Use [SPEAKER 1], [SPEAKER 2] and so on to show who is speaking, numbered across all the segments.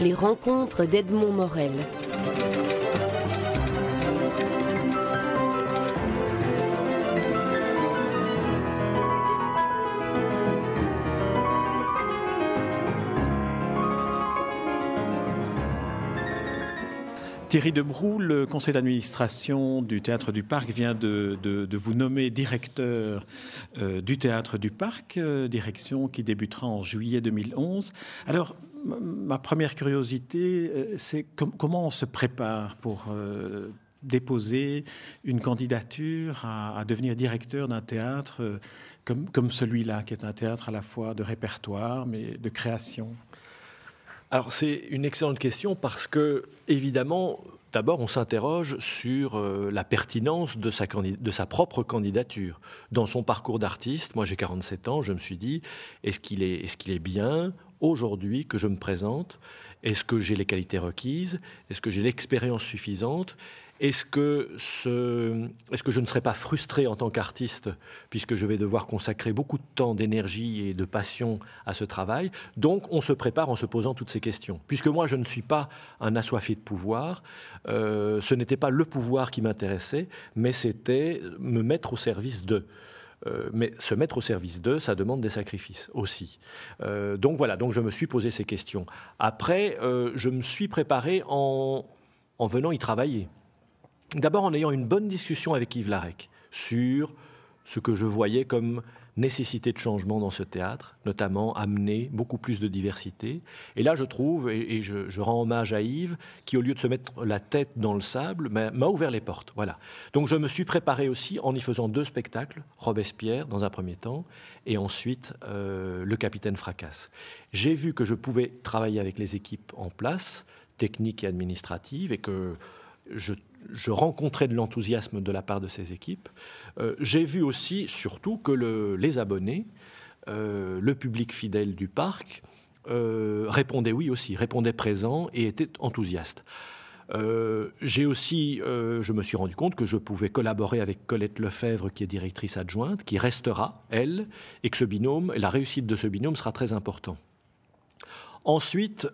[SPEAKER 1] Les rencontres d'Edmond Morel.
[SPEAKER 2] Thierry Debrou, le conseil d'administration du Théâtre du Parc vient de, vous nommer directeur euh, du Théâtre du Parc, euh, direction qui débutera en juillet 2011. Alors, ma première curiosité, euh, c'est comment on se prépare pour déposer une candidature à, devenir directeur d'un théâtre comme, comme celui-là, qui est un théâtre à la fois de répertoire, mais de création?
[SPEAKER 3] Alors c'est une excellente question parce que, évidemment, d'abord on s'interroge sur euh, la pertinence de sa, de sa, propre candidature. Dans son parcours d'artiste, moi j'ai 47 ans, je me suis dit, est-ce qu'il est, est, qu'il est bien? Aujourd'hui que je me présente Est-ce que j'ai les qualités requises? Est-ce que j'ai l'expérience suffisante? Est-ce que, je ne serai pas frustré en tant qu'artiste, puisque je vais devoir consacrer beaucoup de temps, d'énergie et de passion à ce travail? Donc, on se prépare en se posant toutes ces questions. Puisque moi, je ne suis pas un assoiffé de pouvoir, euh, ce n'était pas le pouvoir qui m'intéressait, mais c'était me mettre au service d'eux. Euh, mais se mettre au service d'eux, ça demande des sacrifices aussi. Euh, donc voilà, donc je me suis posé ces questions. Après, je me suis préparé en, en venant y travailler. D'abord en ayant une bonne discussion avec Yves Larec sur ce que je voyais comme nécessité de changement dans ce théâtre, notamment amener beaucoup plus de diversité. Et là, je trouve, et, je, rends hommage à Yves, qui, au lieu de se mettre la tête dans le sable, m'a ouvert les portes. Voilà. Donc je me suis préparé aussi en y faisant deux spectacles, Robespierre dans un premier temps, et ensuite euh, Le Capitaine Fracasse. J'ai vu que je pouvais travailler avec les équipes en place, techniques et administratives, et que je je rencontrais de l'enthousiasme de la part de ces équipes. Euh, j'ai vu aussi, surtout, que les abonnés, euh, le public fidèle du parc, euh, répondait oui aussi, répondait présent et était enthousiaste. j'ai aussi, je me suis rendu compte que je pouvais collaborer avec Colette Lefebvre, qui est directrice adjointe, qui restera, elle, et que ce binôme, la réussite de ce binôme sera très important. Ensuite,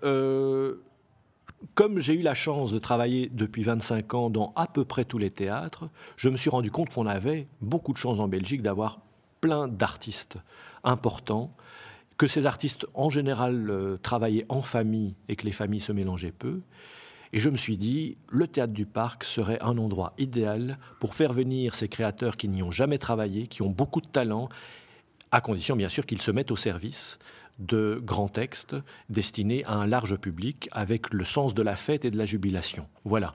[SPEAKER 3] comme j'ai eu la chance de travailler depuis 25 ans dans à peu près tous les théâtres, je me suis rendu compte qu'on avait beaucoup de chance en Belgique d'avoir plein d'artistes importants, que ces artistes en général euh, travaillaient en famille et que les familles se mélangeaient peu. Et je me suis dit, le théâtre du parc serait un endroit idéal pour faire venir ces créateurs qui n'y ont jamais travaillé, qui ont beaucoup de talent, à condition bien sûr qu'ils se mettent au service de grands textes destinés à un large public avec le sens de la fête et de la jubilation. Voilà.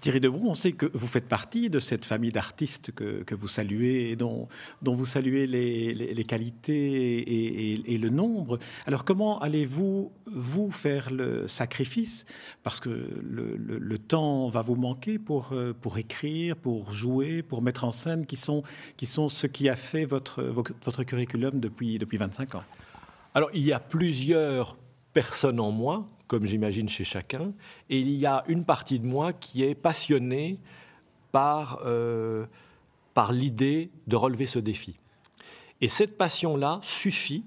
[SPEAKER 2] Thierry Debrou, on sait que vous faites partie de cette famille d'artistes que, vous saluez et dont, vous saluez les, qualités et, le nombre. Alors comment allez-vous, vous, faire le sacrifice? Parce que le, temps va vous manquer pour, pour écrire, pour jouer, pour mettre en scène, qui sont, qui sont ce qui a fait votre, votre curriculum depuis, depuis 25 ans.
[SPEAKER 3] Alors, il y a plusieurs personnes en moi, comme j'imagine chez chacun, et il y a une partie de moi qui est passionnée par, euh, par l'idée de relever ce défi. Et cette passion-là suffit,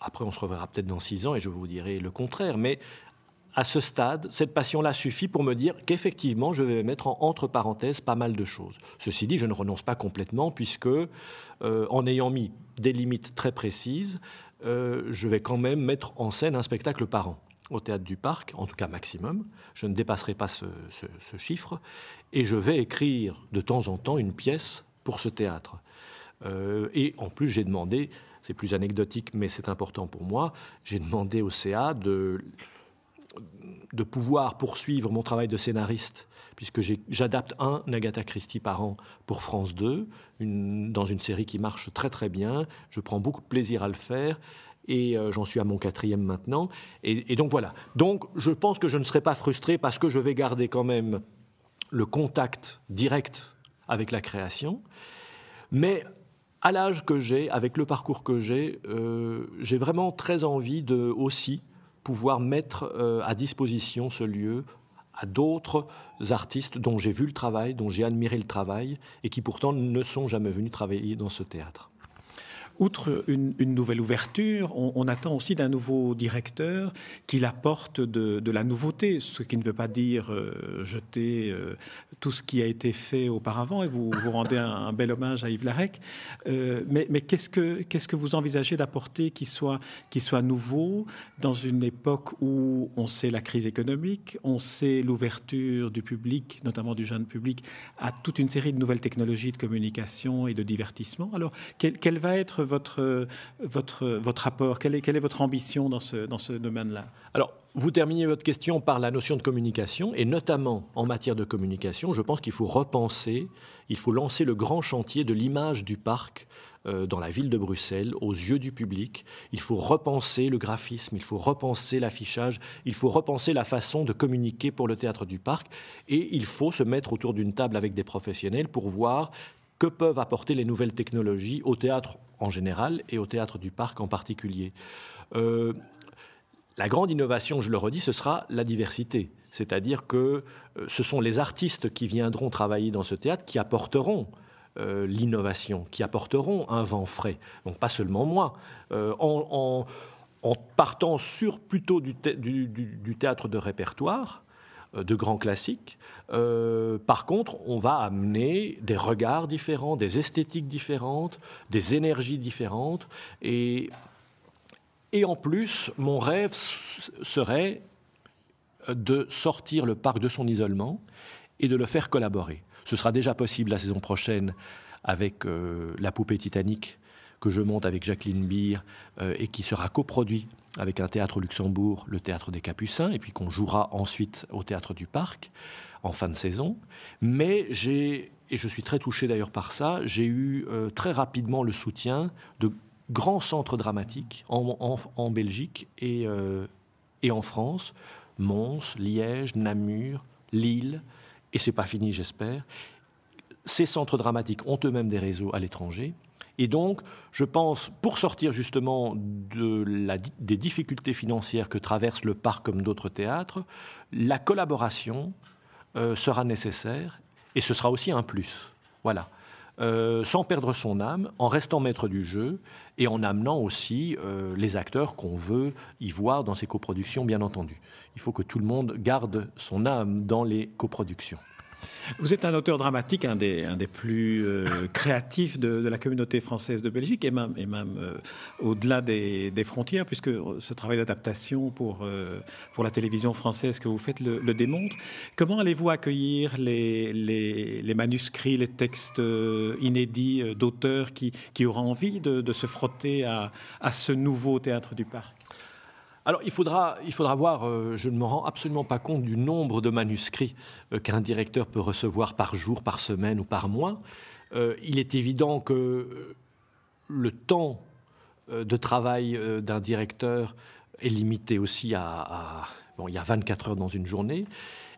[SPEAKER 3] après on se reverra peut-être dans six ans et je vous dirai le contraire, mais à ce stade, cette passion-là suffit pour me dire qu'effectivement, je vais mettre entre parenthèses pas mal de choses. Ceci dit, je ne renonce pas complètement, puisque euh, en ayant mis des limites très précises, euh, je vais quand même mettre en scène un spectacle par an au théâtre du parc, en tout cas maximum. Je ne dépasserai pas ce, chiffre. Et je vais écrire de temps en temps une pièce pour ce théâtre. Euh, et en plus, j'ai demandé, c'est plus anecdotique, mais c'est important pour moi, j'ai demandé au CA de, de pouvoir poursuivre mon travail de scénariste, puisque j'adapte un Agatha Christie par an pour France 2, dans une série qui marche très très bien. Je prends beaucoup de plaisir à le faire. Et euh, j'en suis à mon quatrième maintenant. Et, donc voilà. Donc je pense que je ne serai pas frustré parce que je vais garder quand même le contact direct avec la création. Mais à l'âge que j'ai, avec le parcours que j'ai, euh, j'ai vraiment très envie de aussi pouvoir mettre euh, à disposition ce lieu à d'autres artistes dont j'ai vu le travail, dont j'ai admiré le travail, et qui pourtant ne sont jamais venus travailler dans ce théâtre.
[SPEAKER 2] Outre une, nouvelle ouverture, on, attend aussi d'un nouveau directeur qu'il apporte de, la nouveauté, ce qui ne veut pas dire euh, jeter euh, tout ce qui a été fait auparavant, et vous, vous rendez un, bel hommage à Yves Larec. Euh, mais, mais qu'est-ce que, que vous envisagez d'apporter qui soit, qui soit nouveau dans une époque où on sait la crise économique, on sait l'ouverture du public, notamment du jeune public, à toute une série de nouvelles technologies de communication et de divertissement? Alors, quel, va être votre, votre, votre apport quelle est, quelle est votre ambition dans ce, dans ce domaine-là?
[SPEAKER 3] Alors, vous terminez votre question par la notion de communication, et notamment en matière de communication, je pense qu'il faut repenser, il faut lancer le grand chantier de l'image du parc euh, dans la ville de Bruxelles, aux yeux du public. Il faut repenser le graphisme, il faut repenser l'affichage, il faut repenser la façon de communiquer pour le théâtre du parc, et il faut se mettre autour d'une table avec des professionnels pour voir que peuvent apporter les nouvelles technologies au théâtre en général et au théâtre du parc en particulier. Euh, la grande innovation, je le redis, ce sera la diversité. C'est-à-dire que euh, ce sont les artistes qui viendront travailler dans ce théâtre qui apporteront euh, l'innovation, qui apporteront un vent frais. Donc pas seulement moi. En, partant sur plutôt du, théâtre de répertoire, de grands classiques. par contre, on va amener des regards différents, des esthétiques différentes, des énergies différentes. Et et en plus, mon rêve serait de sortir le parc de son isolement et de le faire collaborer. Ce sera déjà possible la saison prochaine avec euh, La poupée Titanic que je monte avec Jacqueline Beer euh, et qui sera coproduit avec un théâtre au Luxembourg, le théâtre des Capucins, et puis qu'on jouera ensuite au théâtre du Parc en fin de saison. Mais j'ai, et je suis très touché d'ailleurs par ça, j'ai eu euh, très rapidement le soutien de grands centres dramatiques en, Belgique et, euh, et, en France, Mons, Liège, Namur, Lille, et c'est pas fini, j'espère. Ces centres dramatiques ont eux-mêmes des réseaux à l'étranger. Et donc, je pense, pour sortir justement des difficultés financières que traverse le parc comme d'autres théâtres, la collaboration euh, sera nécessaire et ce sera aussi un plus. Voilà. Euh, sans perdre son âme, en restant maître du jeu et en amenant aussi euh, les acteurs qu'on veut y voir dans ces coproductions, bien entendu. Il faut que tout le monde garde son âme dans les coproductions.
[SPEAKER 2] Vous êtes un auteur dramatique, un des, plus euh, créatifs de, la communauté française de Belgique, et même, euh, au-delà des, frontières, puisque ce travail d'adaptation pour, euh, pour la télévision française que vous faites le, démontre. Comment allez-vous accueillir les, manuscrits, les textes inédits d'auteurs qui, auront envie de, se frotter à ce nouveau théâtre du parc?
[SPEAKER 3] Alors il faudra, il voir, euh, je ne me rends absolument pas compte du nombre de manuscrits euh, qu'un directeur peut recevoir par jour, par semaine ou par mois. Euh, il est évident que le temps de travail d'un directeur est limité aussi à, Bon, il y a 24 heures dans une journée.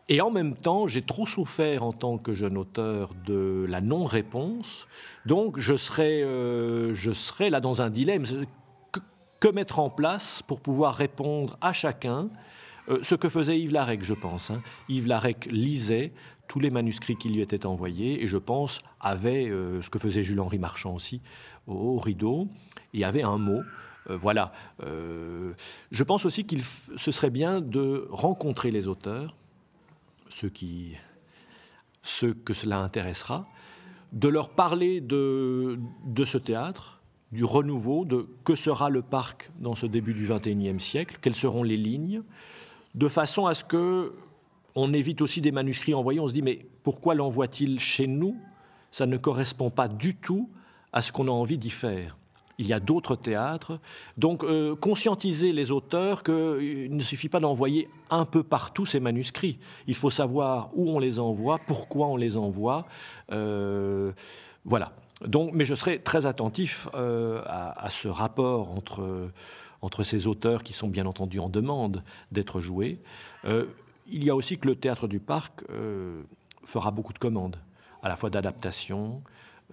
[SPEAKER 3] Et en même temps, j'ai trop souffert en tant que jeune auteur de la non-réponse. Donc, je serais, je serais là dans un dilemme que mettre en place pour pouvoir répondre à chacun euh, ce que faisait Yves Larec, je pense. Hein. Yves Larec lisait tous les manuscrits qui lui étaient envoyés et je pense avait euh, ce que faisait Jules-Henri Marchand aussi au, rideau et avait un mot. Euh, voilà. je pense aussi qu'il ce serait bien de rencontrer les auteurs, ceux, que cela intéressera, de leur parler de ce théâtre, du renouveau, de que sera le parc dans ce début du XXIe siècle, quelles seront les lignes, de façon à ce que on évite aussi des manuscrits envoyés. On se dit mais pourquoi l'envoie-t-il chez nous? Ça ne correspond pas du tout à ce qu'on a envie d'y faire. Il y a d'autres théâtres. Donc, euh, conscientiser les auteurs qu'il ne suffit pas d'envoyer un peu partout ces manuscrits. Il faut savoir où on les envoie, pourquoi on les envoie. Euh, voilà. Donc, mais je serai très attentif euh, à, ce rapport entre, entre ces auteurs qui sont bien entendu en demande d'être joués. Euh, il y a aussi que le théâtre du parc euh, fera beaucoup de commandes, à la fois d'adaptation,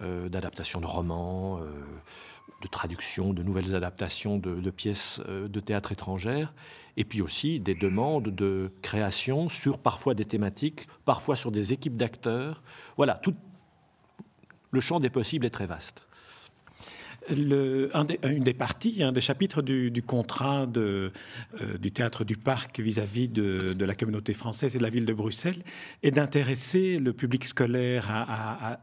[SPEAKER 3] d'adaptation de romans, de traduction, de nouvelles adaptations de, pièces de théâtre étrangères, et puis aussi des demandes de création sur parfois des thématiques, parfois sur des équipes d'acteurs. Voilà, tout, le champ des possibles est très vaste.
[SPEAKER 2] une des parties, un des chapitres du, contrat euh, du théâtre du Parc vis-à-vis de, la communauté française et de la ville de Bruxelles est d'intéresser le public scolaire à,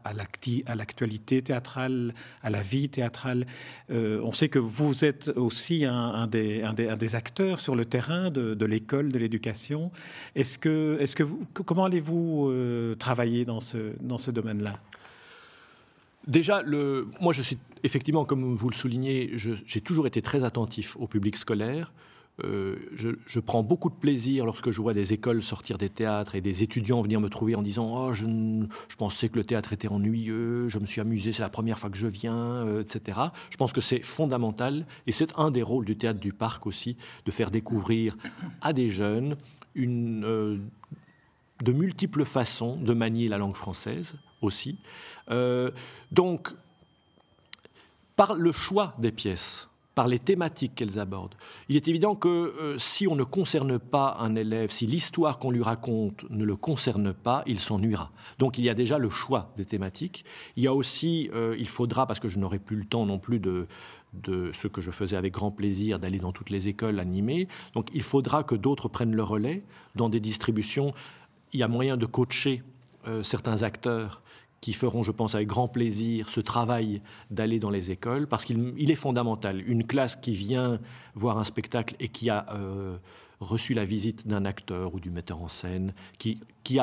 [SPEAKER 2] l'actualité théâtrale, à la vie théâtrale. Euh, on sait que vous êtes aussi un, des, acteurs sur le terrain de, l'école, de l'éducation. Est-ce que, comment allez-vous euh, travailler dans ce domaine-là?
[SPEAKER 3] Déjà, moi, je suis effectivement, comme vous le soulignez, j'ai toujours été très attentif au public scolaire. Euh, je, prends beaucoup de plaisir lorsque je vois des écoles sortir des théâtres et des étudiants venir me trouver en disant Oh, je, pensais que le théâtre était ennuyeux, je me suis amusé, c'est la première fois que je viens, euh, etc. Je pense que c'est fondamental et c'est un des rôles du théâtre du parc aussi, de faire découvrir à des jeunes une, euh, de multiples façons de manier la langue française aussi. donc, par le choix des pièces, par les thématiques qu'elles abordent. Il est évident que euh, si on ne concerne pas un élève, si l'histoire qu'on lui raconte ne le concerne pas, il s'ennuiera. Donc il y a déjà le choix des thématiques. Il y a aussi, euh, il faudra, parce que je n'aurai plus le temps non plus de, de ce que je faisais avec grand plaisir, d'aller dans toutes les écoles animées. Donc il faudra que d'autres prennent le relais dans des distributions. Il y a moyen de coacher euh, certains acteurs qui feront, je pense, avec grand plaisir ce travail d'aller dans les écoles, parce qu'il est fondamental. Une classe qui vient voir un spectacle et qui a euh, reçu la visite d'un acteur ou du metteur en scène, qui, qui,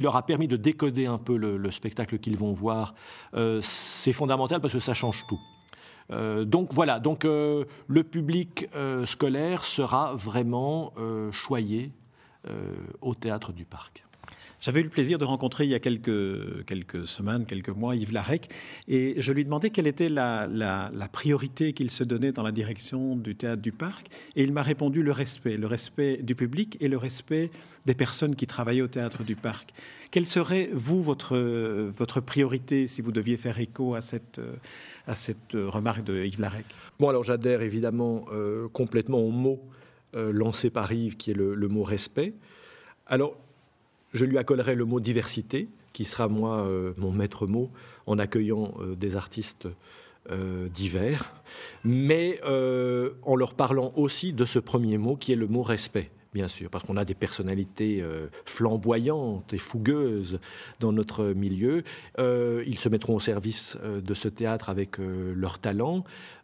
[SPEAKER 3] leur a permis de décoder un peu le, spectacle qu'ils vont voir, euh, c'est fondamental parce que ça change tout. Donc voilà, donc le public scolaire sera vraiment choyé au théâtre du parc.
[SPEAKER 2] J'avais eu le plaisir de rencontrer il y a quelques, quelques semaines, quelques mois, Yves Larec, et je lui demandais quelle était la, la, priorité qu'il se donnait dans la direction du théâtre du parc, et il m'a répondu le respect, le respect du public et le respect des personnes qui travaillaient au théâtre du parc. Quelle serait, vous, votre, votre priorité si vous deviez faire écho à cette, à cette remarque de Yves Larec?
[SPEAKER 3] Bon, alors j'adhère évidemment euh, complètement au mot euh, lancé par Yves, qui est le, le mot respect. Alors, je lui accolerai le mot diversité, qui sera moi euh, mon maître mot en accueillant euh, des artistes euh, divers, mais en leur parlant aussi de ce premier mot qui est le mot respect bien sûr, parce qu'on a des personnalités flamboyantes et fougueuses dans notre milieu. ils se mettront au service de ce théâtre avec leur talent,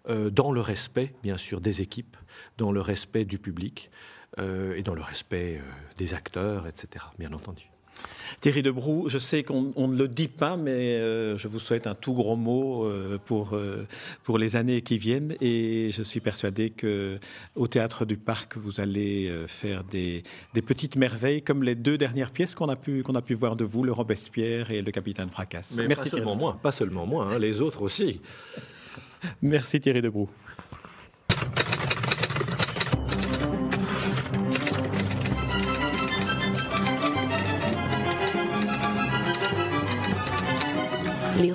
[SPEAKER 3] dans le respect, bien sûr, des équipes, dans le respect du public. Euh, et dans le respect euh, des acteurs, etc., bien entendu.
[SPEAKER 2] Thierry Debrou, je sais qu'on ne le dit pas, mais euh, je vous souhaite un tout gros mot pour, pour les années qui viennent. Et je suis persuadé que au Théâtre du Parc, vous allez faire des, des petites merveilles, comme les deux dernières pièces qu'on a, pu, qu'on a pu voir de vous, le Robespierre et le Capitaine Fracasse.
[SPEAKER 3] Mais Merci pas seulement moi, pas seulement moi, hein, les autres aussi.
[SPEAKER 2] Merci Thierry Debrou.